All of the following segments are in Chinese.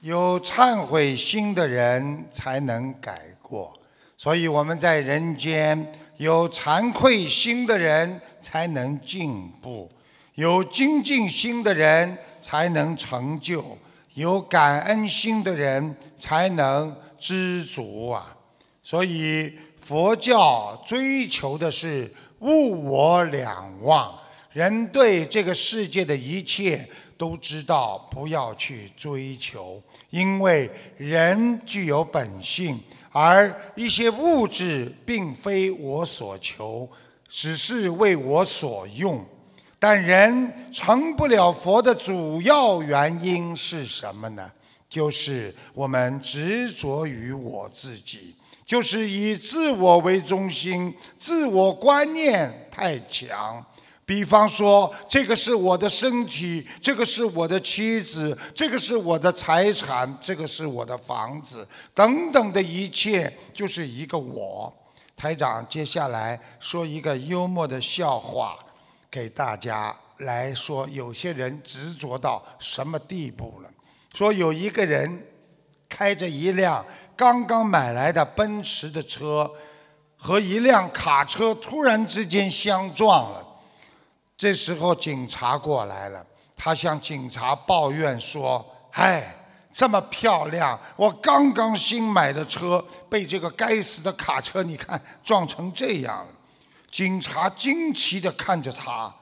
有忏悔心的人才能改过，所以我们在人间有惭愧心的人才能进步，有精进心的人才能成就，有感恩心的人才能知足啊！所以佛教追求的是物我两忘，人对这个世界的一切。都知道不要去追求，因为人具有本性，而一些物质并非我所求，只是为我所用。但人成不了佛的主要原因是什么呢？就是我们执着于我自己，就是以自我为中心，自我观念太强。比方说，这个是我的身体，这个是我的妻子，这个是我的财产，这个是我的房子，等等的一切，就是一个我。台长接下来说一个幽默的笑话，给大家来说，有些人执着到什么地步了？说有一个人开着一辆刚刚买来的奔驰的车，和一辆卡车突然之间相撞了。这时候警察过来了，他向警察抱怨说：“哎，这么漂亮，我刚刚新买的车被这个该死的卡车，你看撞成这样了。”警察惊奇地看着他，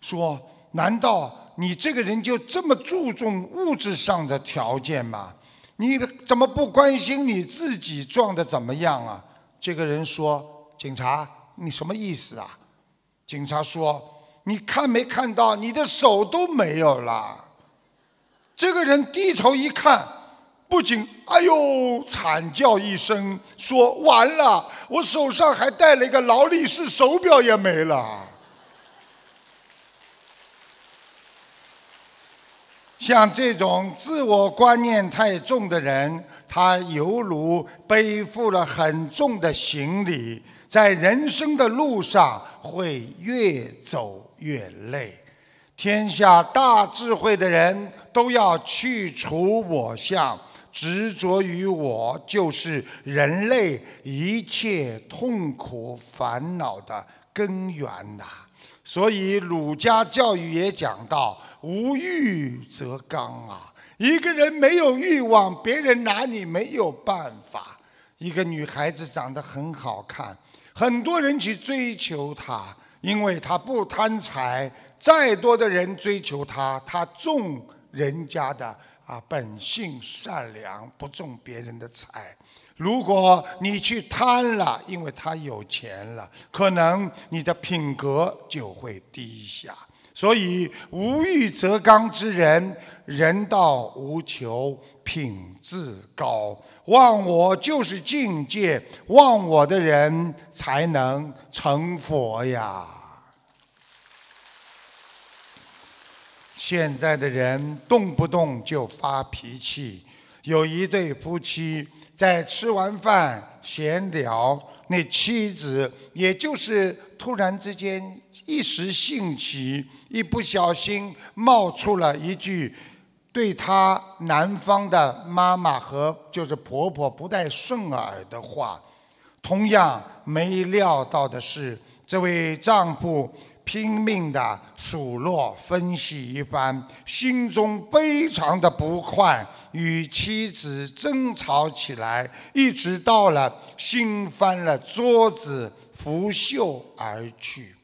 说：“难道你这个人就这么注重物质上的条件吗？你怎么不关心你自己撞的怎么样啊？”这个人说：“警察，你什么意思啊？”警察说。你看没看到你的手都没有了？这个人低头一看，不仅哎呦惨叫一声，说完了，我手上还戴了一个劳力士手表也没了。像这种自我观念太重的人，他犹如背负了很重的行李，在人生的路上会越走。越累，天下大智慧的人都要去除我相，执着于我，就是人类一切痛苦烦恼的根源呐。所以儒家教育也讲到：无欲则刚啊！一个人没有欲望，别人拿你没有办法。一个女孩子长得很好看，很多人去追求她。因为她不贪财，再多的人追求她，她重人家的啊本性善良，不重别人的财。如果你去贪了，因为他有钱了，可能你的品格就会低下。所以无欲则刚之人，人道无求，品质高。忘我就是境界，忘我的人才能成佛呀。现在的人动不动就发脾气。有一对夫妻在吃完饭闲聊，那妻子也就是突然之间一时兴起，一不小心冒出了一句对他男方的妈妈和就是婆婆不太顺耳的话。同样没料到的是，这位丈夫。拼命的数落分析一番，心中非常的不快，与妻子争吵起来，一直到了心翻了桌子，拂袖而去。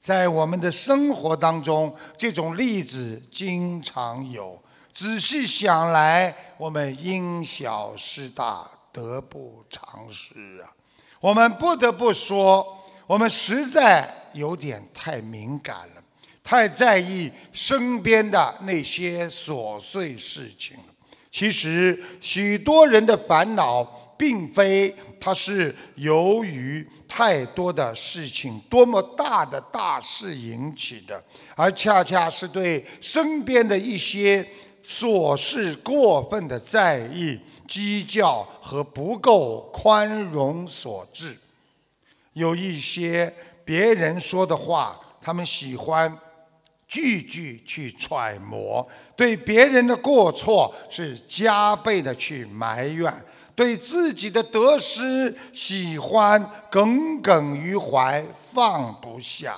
在我们的生活当中，这种例子经常有。仔细想来，我们因小失大，得不偿失啊！我们不得不说。我们实在有点太敏感了，太在意身边的那些琐碎事情了。其实，许多人的烦恼，并非他是由于太多的事情、多么大的大事引起的，而恰恰是对身边的一些琐事过分的在意、计较和不够宽容所致。有一些别人说的话，他们喜欢句句去揣摩；对别人的过错是加倍的去埋怨；对自己的得失喜欢耿耿于怀，放不下；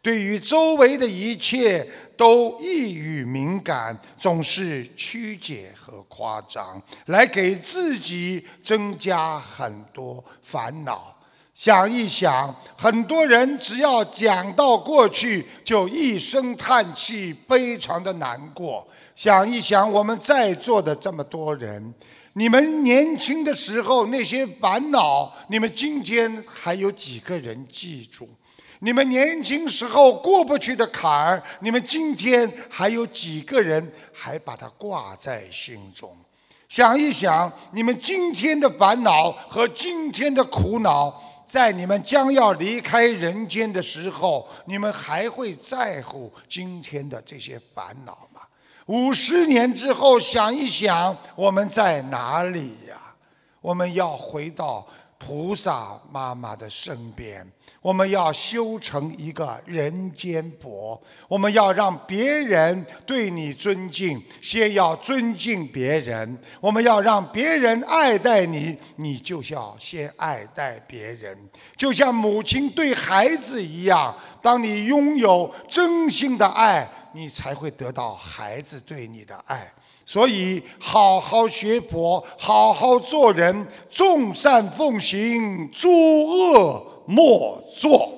对于周围的一切都易于敏感，总是曲解和夸张，来给自己增加很多烦恼。想一想，很多人只要讲到过去，就一声叹气，非常的难过。想一想，我们在座的这么多人，你们年轻的时候那些烦恼，你们今天还有几个人记住？你们年轻时候过不去的坎儿，你们今天还有几个人还把它挂在心中？想一想，你们今天的烦恼和今天的苦恼。在你们将要离开人间的时候，你们还会在乎今天的这些烦恼吗？五十年之后，想一想，我们在哪里呀？我们要回到。菩萨妈妈的身边，我们要修成一个人间佛。我们要让别人对你尊敬，先要尊敬别人。我们要让别人爱戴你，你就要先爱戴别人。就像母亲对孩子一样，当你拥有真心的爱，你才会得到孩子对你的爱。所以，好好学佛，好好做人，众善奉行，诸恶莫作。